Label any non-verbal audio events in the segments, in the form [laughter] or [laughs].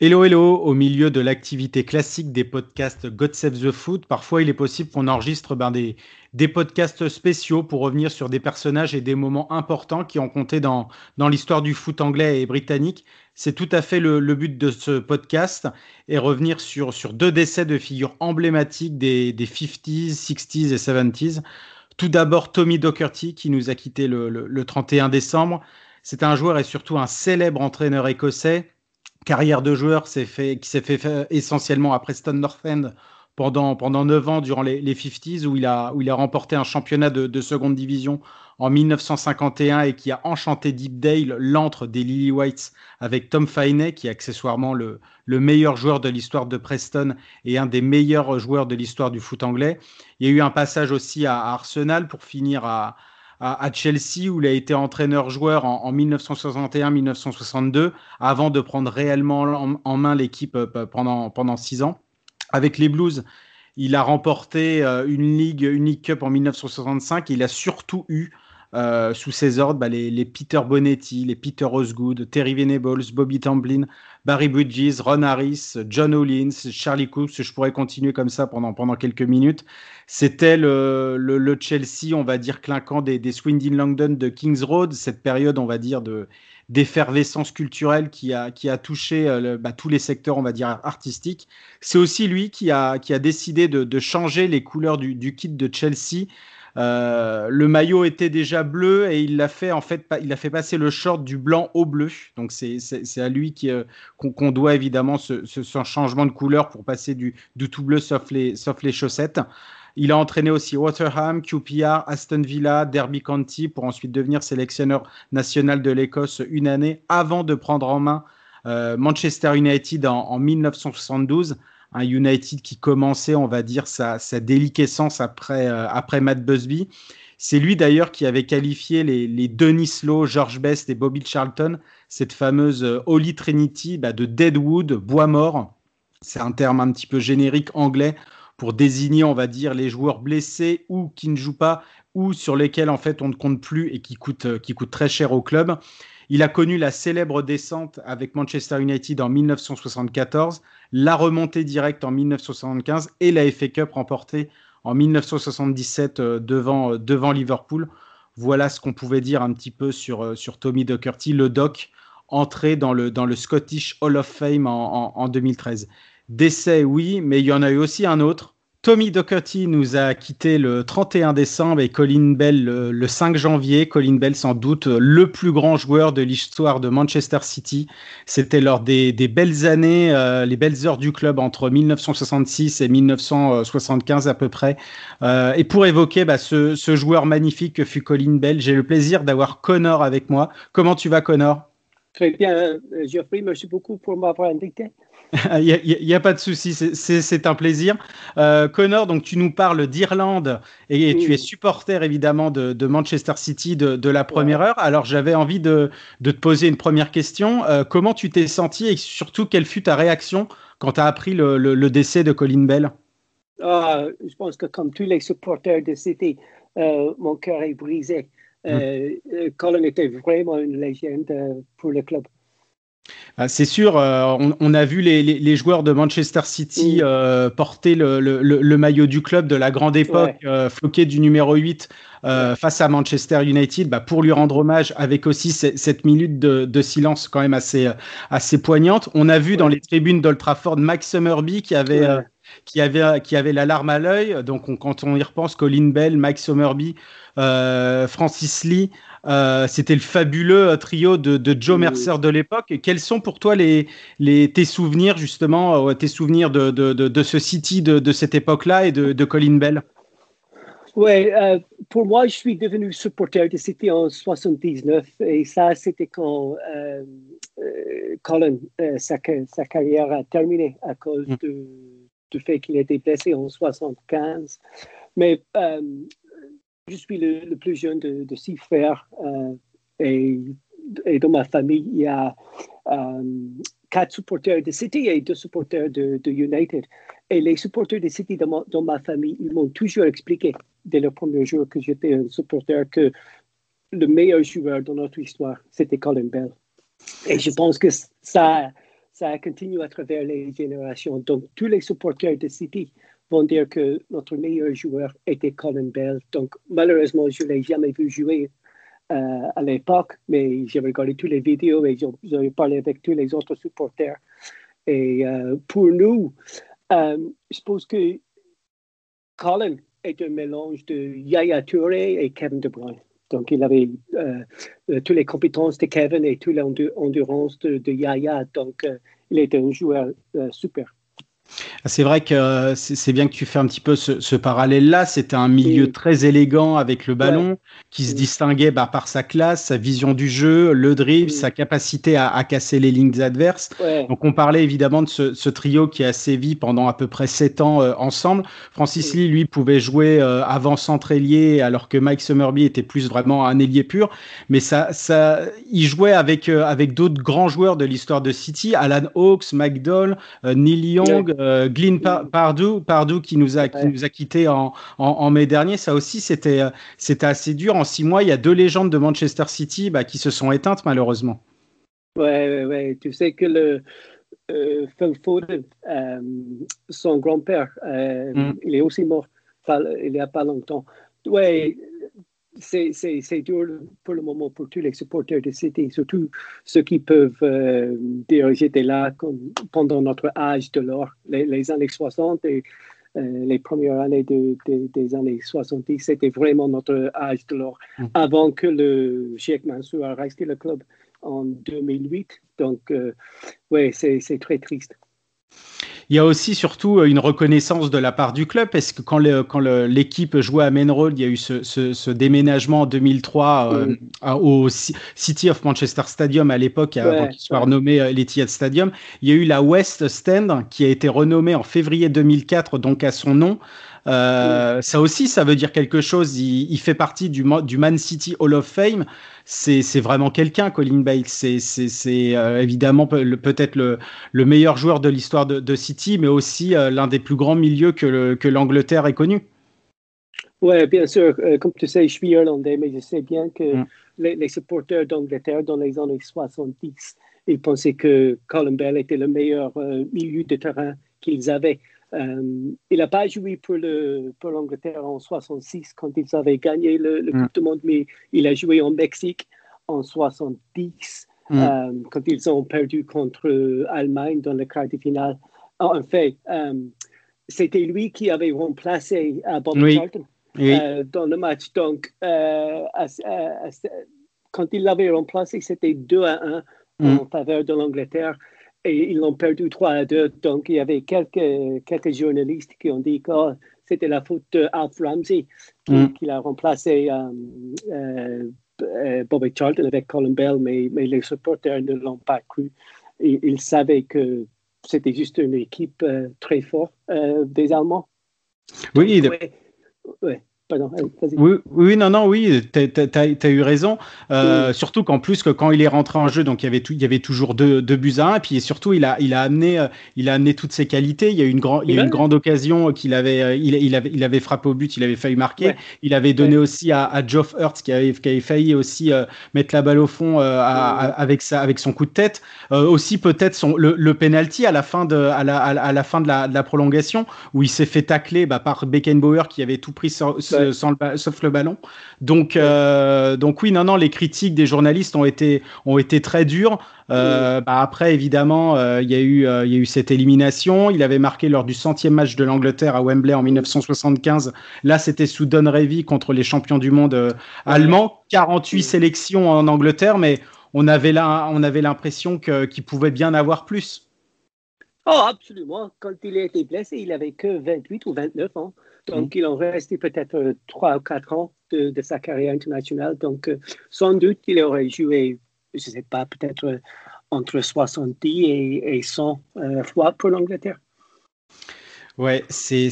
Hello, hello, au milieu de l'activité classique des podcasts God Save the Foot, parfois il est possible qu'on enregistre ben, des, des, podcasts spéciaux pour revenir sur des personnages et des moments importants qui ont compté dans, dans l'histoire du foot anglais et britannique. C'est tout à fait le, but de ce podcast et revenir sur, sur deux décès de figures emblématiques des, des 50s, 60s et 70s. Tout d'abord, Tommy Docherty qui nous a quitté le, le, le 31 décembre. C'est un joueur et surtout un célèbre entraîneur écossais carrière de joueur qui s'est fait essentiellement à Preston North End pendant, pendant 9 ans durant les, les 50s où il, a, a remporté un championnat de, de, seconde division en 1951 et qui a enchanté Deepdale, l'antre des Lily Whites, avec Tom Fainey, qui est accessoirement le, le meilleur joueur de l'histoire de Preston et un des meilleurs joueurs de l'histoire du foot anglais. Il y a eu un passage aussi à Arsenal pour finir à, à, Chelsea où il a été entraîneur-joueur en, en 1961-1962 avant de prendre réellement en, en main l'équipe euh, pendant, pendant six ans. Avec les Blues, il a remporté euh, une Ligue, une League Cup en 1965 et il a surtout eu euh, sous ses ordres bah, les, Peter Bonetti, les Peter Osgood, Terry Venables, Bobby Tamblyn, Barry Bridges, Ron Harris, John Hollins, Charlie Cooks. Je pourrais continuer comme ça pendant, pendant quelques minutes. C'était le, Chelsea, on va dire, clinquant des, Swindon Langdon de Kings Road, cette période, on va dire, de d'effervescence culturelle qui a, qui a touché euh, bah, tous les secteurs, on va dire, artistiques. C'est aussi lui qui a, qui a décidé de, changer les couleurs du kit de Chelsea euh, le maillot était déjà bleu et il fait en fait, il a fait passer le short du blanc au bleu. Donc c'est à lui euh, qu'on qu doit évidemment ce, ce, changement de couleur pour passer du, du tout bleu sauf les, sauf les chaussettes. Il a entraîné aussi Waterham, QPR, Aston Villa, Derby County pour ensuite devenir sélectionneur national de l'Écosse une année avant de prendre en main euh, Manchester United en, en 1972 un United qui commençait, on va dire, sa, sa déliquescence après, euh, après Matt Busby. C'est lui d'ailleurs qui avait qualifié les, les Denis Lowe, George Best et Bobby Charlton, cette fameuse euh, Holy Trinity bah, de Deadwood, bois mort. C'est un terme un petit peu générique anglais pour désigner, on va dire, les joueurs blessés ou qui ne jouent pas ou sur lesquels en fait on ne compte plus et qui coûtent, euh, qui coûtent très cher au club. Il a connu la célèbre descente avec Manchester United en 1974, la remontée directe en 1975 et la FA Cup remportée en 1977 euh, devant, euh, devant Liverpool. Voilà ce qu'on pouvait dire un petit peu sur, euh, Tommy Docherty, le doc, entré dans le, Scottish Hall of Fame en, en, en 2013. Décès, oui, mais il y en a eu aussi un autre Tommy Docherty nous a quitté le 31 décembre et Colin Bell le, le, 5 janvier. Colin Bell, sans doute le plus grand joueur de l'histoire de Manchester City. C'était lors des, belles années, euh, les belles heures du club entre 1966 et 1975 à peu près. Euh, et pour évoquer bah, ce, joueur magnifique que fut Colin Bell, j'ai le plaisir d'avoir Connor avec moi. Comment tu vas, Connor? Très bien, euh, Geoffrey. Merci beaucoup pour m'avoir invité. [laughs] Il n'y a, a, pas de souci, c'est un plaisir. Euh, Connor, donc tu nous parles d'Irlande et, et oui. tu es supporter évidemment de, de Manchester City de, de, la première ouais. heure. Alors j'avais envie de, de, te poser une première question. Euh, comment tu t'es senti et surtout quelle fut ta réaction quand tu as appris le, le, le, décès de Colin Bell? Ah, Je pense que comme tous les supporters de City, euh, mon cœur est brisé. Mmh. Colin était vraiment une légende pour le club. Ah, c'est sûr, euh, on, on, a vu les, les, les, joueurs de Manchester City mmh. euh, porter le, le, le, maillot du club de la grande époque, ouais. euh, floqué du numéro 8 euh, ouais. face à Manchester United, bah, pour lui rendre hommage, avec aussi cette minute de, de, silence quand même assez, assez poignante. On a vu ouais. dans les tribunes d'Old Trafford Max Summerby qui avait, qui avait, qui avait la larme à l'œil. Donc on, quand on y repense, Colin Bell, Max Summerby, euh, Francis Lee, euh, c'était le fabuleux euh, trio de, de Joe Mercer de l'époque. Quels sont pour toi les, les, tes souvenirs, justement, euh, tes souvenirs de, de, de ce City de, cette époque-là et de, Colin Bell? Oui, euh, pour moi, je suis devenu supporter de City en 79 et ça, c'était quand euh, Colin, sa, sa, carrière a terminé à cause mm. du fait qu'il était blessé en 75. Mais je suis le, plus jeune de, six frères et, et, dans ma famille, il y a quatre supporters de City et deux supporters de, United. Et les supporters de City dans ma, famille, ils m'ont toujours expliqué dès le premier jour que j'étais un supporter que le meilleur joueur de notre histoire, c'était Colin Bell. Et je pense que ça, ça a continué à travers les générations. Donc, tous les supporters de City vont dire que notre meilleur joueur était Colin Bell. Donc, malheureusement, je ne l'ai jamais vu jouer euh, à l'époque, mais j'ai regardé toutes les vidéos et j'ai parlé avec tous les autres supporters. Et euh, pour nous, euh, je pense que Colin est un mélange de Yaya Touré et Kevin De Bruyne. Donc, il avait toutes les compétences de Kevin et toute l'endurance de, Yaya. Donc, il était un joueur super. C'est vrai que euh, c'est bien que tu fais un petit peu ce, parallèle-là. C'était un milieu très élégant avec le ballon, qui se distinguait bah, par sa classe, sa vision du jeu, le dribble, sa capacité à, casser les lignes adverses. Donc on parlait évidemment de ce, trio qui a sévi pendant à peu près sept ans euh, ensemble. Francis Lee, lui, pouvait jouer euh, avant centre ailier, alors que Mike Summerby était plus vraiment un ailier pur. Mais ça, ça, il jouait avec, avec d'autres grands joueurs de l'histoire de City, Alan Hawks, McDowell, Neil Young. Euh, Glyn Pardou, qui nous a, qui nous a quittés en, en, mai dernier, ça aussi c'était euh, c'était assez dur. En six mois, il y a deux légendes de Manchester City bah, qui se sont éteintes malheureusement. Ouais, ouais, tu sais que le euh, Phil Foden, son grand-père, mm. il est aussi mort il n'y a pas longtemps. Ouais, c'est dur pour le moment pour tous les supporters de City, surtout ceux qui peuvent euh, dire j'étais là pendant notre âge de l'or, les, années 60 et euh, les premières années des années 70, c'était vraiment notre âge de l'or, mm. avant que le Sheikh Mansour a resté le club en 2008. Donc, euh, oui, c'est très triste. Il y a aussi surtout euh, une reconnaissance de la part du club, parce que quand, l'équipe jouait à Main Road, il y a eu ce, déménagement en 2003 euh, au City of Manchester Stadium à l'époque, avant qu'il soit renommé euh, l'Etihad Stadium. Il y a eu la West Stand qui a été renommée en février 2004, donc à son nom. Ça aussi, ça veut dire quelque chose. Il, fait partie du, du, Man City Hall of Fame. C'est vraiment quelqu'un, Colin Bale. C'est évidemment peut-être le, le, meilleur joueur de l'histoire de, de, City, mais aussi l'un des plus grands milieux que l'Angleterre ait connu. Oui, bien sûr. comme tu sais, je suis irlandais, mais je sais bien que mm. les, supporters d'Angleterre dans les années 70, ils pensaient que Colin Bell était le meilleur milieu de terrain qu'ils avaient. Euh, il n'a pas joué pour, le, pour l'Angleterre en 66 quand ils avaient gagné le, le mm. Coupe du Monde, mais il a joué en Mexique en 70 mm. euh, quand ils ont perdu contre l'Allemagne dans le quart de finale. Ah, en fait, euh, c'était lui qui avait remplacé Bob Charlton dans le match. Donc, quand il l'avait remplacé, c'était 2 à 1 en mm. faveur de l'Angleterre et ils l'ont perdu 3 à 2. Donc, il y avait quelques, quelques journalistes qui ont dit que c'était la faute d'Alf Ramsey qui, mm. qui l'a remplacé euh, euh, euh, Bobby Charlton avec Colin Bell, mais, mais les supporters ne l'ont pas cru. Et, ils savaient que c'était juste une équipe très forte des Allemands. Oui, ouais, oui, oui, non, non, oui, tu as, eu raison. Euh, surtout qu'en plus, que quand il est rentré en jeu, donc il y avait, tout, il y avait toujours deux, deux buts à un. Et puis surtout, il a, il, a amené, euh, il a amené toutes ses qualités. Il y a eu une, grand, il y a une grande occasion qu'il avait, euh, il, il, avait, il avait frappé au but, il avait failli marquer. Il avait donné aussi à, à Geoff Hurts, qui avait, qui avait failli aussi mettre la balle au fond avec, sa, avec son coup de tête. aussi, peut-être le, le penalty à la fin de, à la, à la fin de la, de la prolongation, où il s'est fait tacler bah, par Beckenbauer, qui avait tout pris sur, sans le sauf le ballon. Donc, euh, donc oui, non, non, les critiques des journalistes ont été, ont été très dures. Euh, bah, après, évidemment, euh, il y, a eu, il y a eu cette élimination. Il avait marqué lors du centième match de l'Angleterre à Wembley en 1975. Là, c'était sous Don Revy contre les champions du monde allemands. 48 sélections en Angleterre, mais on avait là, on avait l'impression qu'il pouvait bien avoir plus. Oh, absolument. Quand il a été blessé, il avait que 28 ou 29 ans. Donc, il en restait peut-être trois ou quatre ans de, sa carrière internationale. Donc, sans doute, il aurait joué, je ne sais pas, peut-être entre 70 et, et 100 fois pour l'Angleterre. Ouais, c'est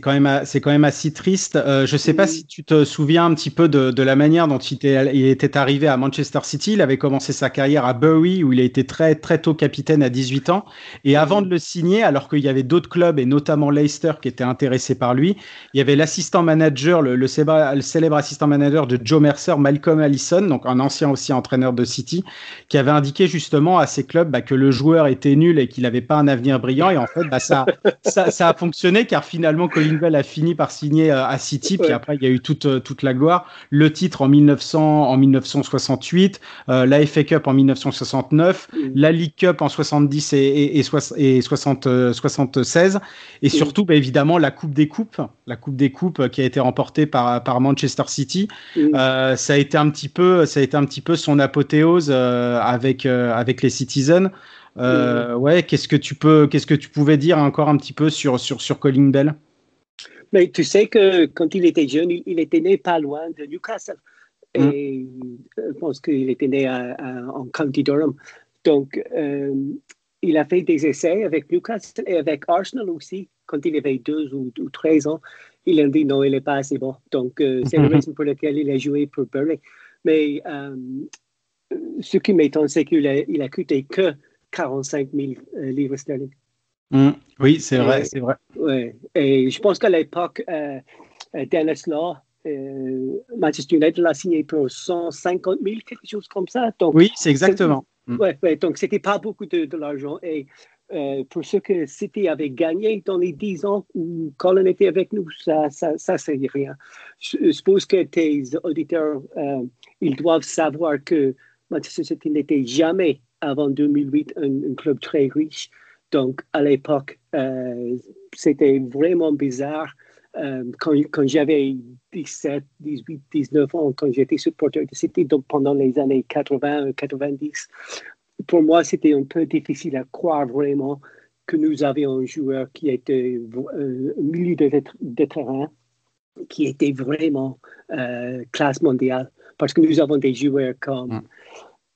quand même c'est quand même assez triste. Euh, je sais pas si tu te souviens un petit peu de, de la manière dont il était, il était arrivé à Manchester City. Il avait commencé sa carrière à Bury où il a été très très tôt capitaine à 18 ans. Et avant de le signer, alors qu'il y avait d'autres clubs et notamment Leicester qui étaient intéressés par lui, il y avait l'assistant manager, le, le, célèbre assistant manager de Joe Mercer, Malcolm Allison, donc un ancien aussi entraîneur de City, qui avait indiqué justement à ces clubs bah, que le joueur était nul et qu'il n'avait pas un avenir brillant. Et en fait, bah, ça, ça, ça fonctionné car finalement Colin Bell a fini par signer euh, à City, puis après il y a eu toute, euh, toute la gloire. Le titre en 1900, en 1968, euh, la FA Cup en 1969, mm. la League Cup en 70 et, et, et, 60, 76, et mm. surtout bah, évidemment la Coupe des Coupes, la Coupe des Coupes qui a été remportée par, par Manchester City. Mm. ça a été un petit peu, ça a été un petit peu son apothéose avec avec les Citizens. Euh, ouais, qu'est-ce que tu peux, qu'est-ce que tu pouvais dire encore un petit peu sur sur sur Colin Bell? Mais tu sais que quand il était jeune, il, était né pas loin de Newcastle. Mm. Et je pense qu'il était né en County Durham. Donc, euh, il a fait des essais avec Newcastle et avec Arsenal aussi. Quand il avait 12 ou, ou 13 ans, il a dit non, il n'est pas assez bon. Donc, euh, c'est la [laughs] raison pour laquelle il a joué pour Bury. Mais ce qui m'étonne, c'est qu'il a, il a coûté que 45 000 euh, livres sterling. Mm. oui, c'est vrai, c'est vrai. Ouais. Et je pense qu'à l'époque, euh, euh, Dennis Law, Manchester United l'a signé pour 150 000, quelque chose comme ça. Donc, oui, c'est exactement. Mm. Ouais, ouais, donc c'était pas beaucoup de, de l'argent. Et pour ce que City avait gagné dans les 10 ans où Colin était avec nous, ça, ça, ça c'est rien. Je, suppose que tes auditeurs, ils doivent savoir que Manchester City n'était jamais avant 2008 un, club très riche. Donc, à l'époque, euh, c'était vraiment bizarre. Euh, quand, j'avais 17, 18, 19 ans, quand j'étais supporter de City, donc pendant les années 80, 90, pour moi, c'était un peu difficile à croire vraiment que nous avions un joueur qui était euh, au milieu de, terrain, qui était vraiment classe mondiale. Parce que nous avons des joueurs comme mm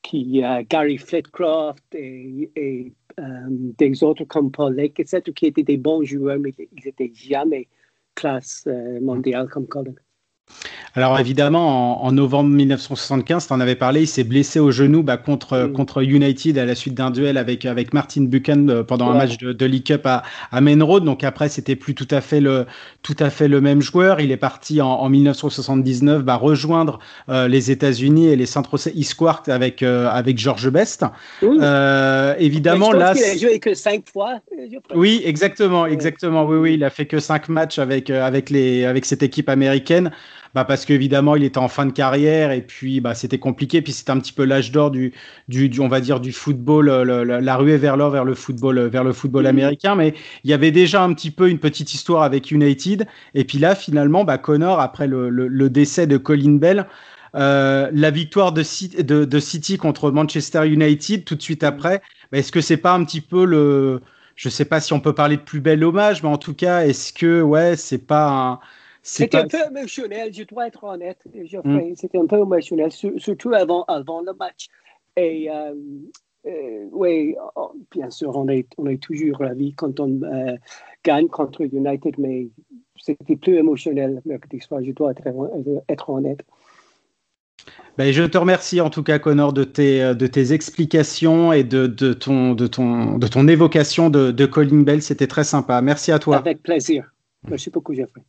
qui a Gary Flitcroft et, euh, des autres comme Paul Lake, etc., qui étaient des bons joueurs, mais ils n'étaient jamais classe euh, mondiale comme Colin. Alors évidemment, en, novembre 1975, tu en avais parlé, il s'est blessé au genou bah, contre, mm. contre United à la suite d'un duel avec, avec Martin Buchan euh, pendant un match de, de League Cup à, à Main Road. Donc après, c'était plus tout à, fait le, tout à fait le même joueur. Il est parti en, en 1979 bah, rejoindre euh, les États-Unis et les Saint Jose Esquart avec, euh, avec George Best. Euh, évidemment, là. Il a joué que cinq fois. Oui, exactement, exactement. Oui, oui, il a fait que cinq matchs avec, avec, les, avec cette équipe américaine bah parce qu'évidemment il était en fin de carrière et puis bah c'était compliqué. Puis c'était un petit peu l'âge d'or du, du, on va dire du football la ruée vers l'or vers le football vers le football mmh. américain. Mais il y avait déjà un petit peu une petite histoire avec United. Et puis là finalement bah Connor après le, le, décès de Colin Bell euh, la victoire de, de, de, City contre Manchester United tout de suite après bah, est-ce que c'est pas un petit peu le je sais pas si on peut parler de plus bel hommage mais en tout cas est-ce que ouais c'est pas un c'était un peu émotionnel, je dois être honnête. Mm. C'était un peu émotionnel, surtout avant, avant le match. Et euh, euh, oui, bien sûr, on est, on est toujours ravis quand on euh, gagne contre United, mais c'était plus émotionnel mercredi soir, je dois être, être honnête. Ben, je te remercie en tout cas, Connor, de tes, de tes explications et de, de, ton, de, ton, de ton évocation de, de Colin Bell. C'était très sympa. Merci à toi. Avec plaisir. Merci beaucoup, Jeffrey.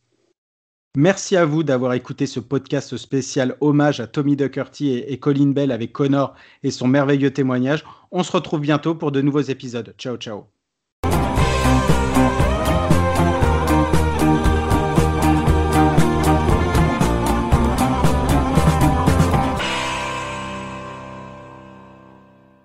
Merci à vous d'avoir écouté ce podcast spécial hommage à Tommy Duckerty et, Colin Bell avec Connor et son merveilleux témoignage. On se retrouve bientôt pour de nouveaux épisodes. Ciao, ciao.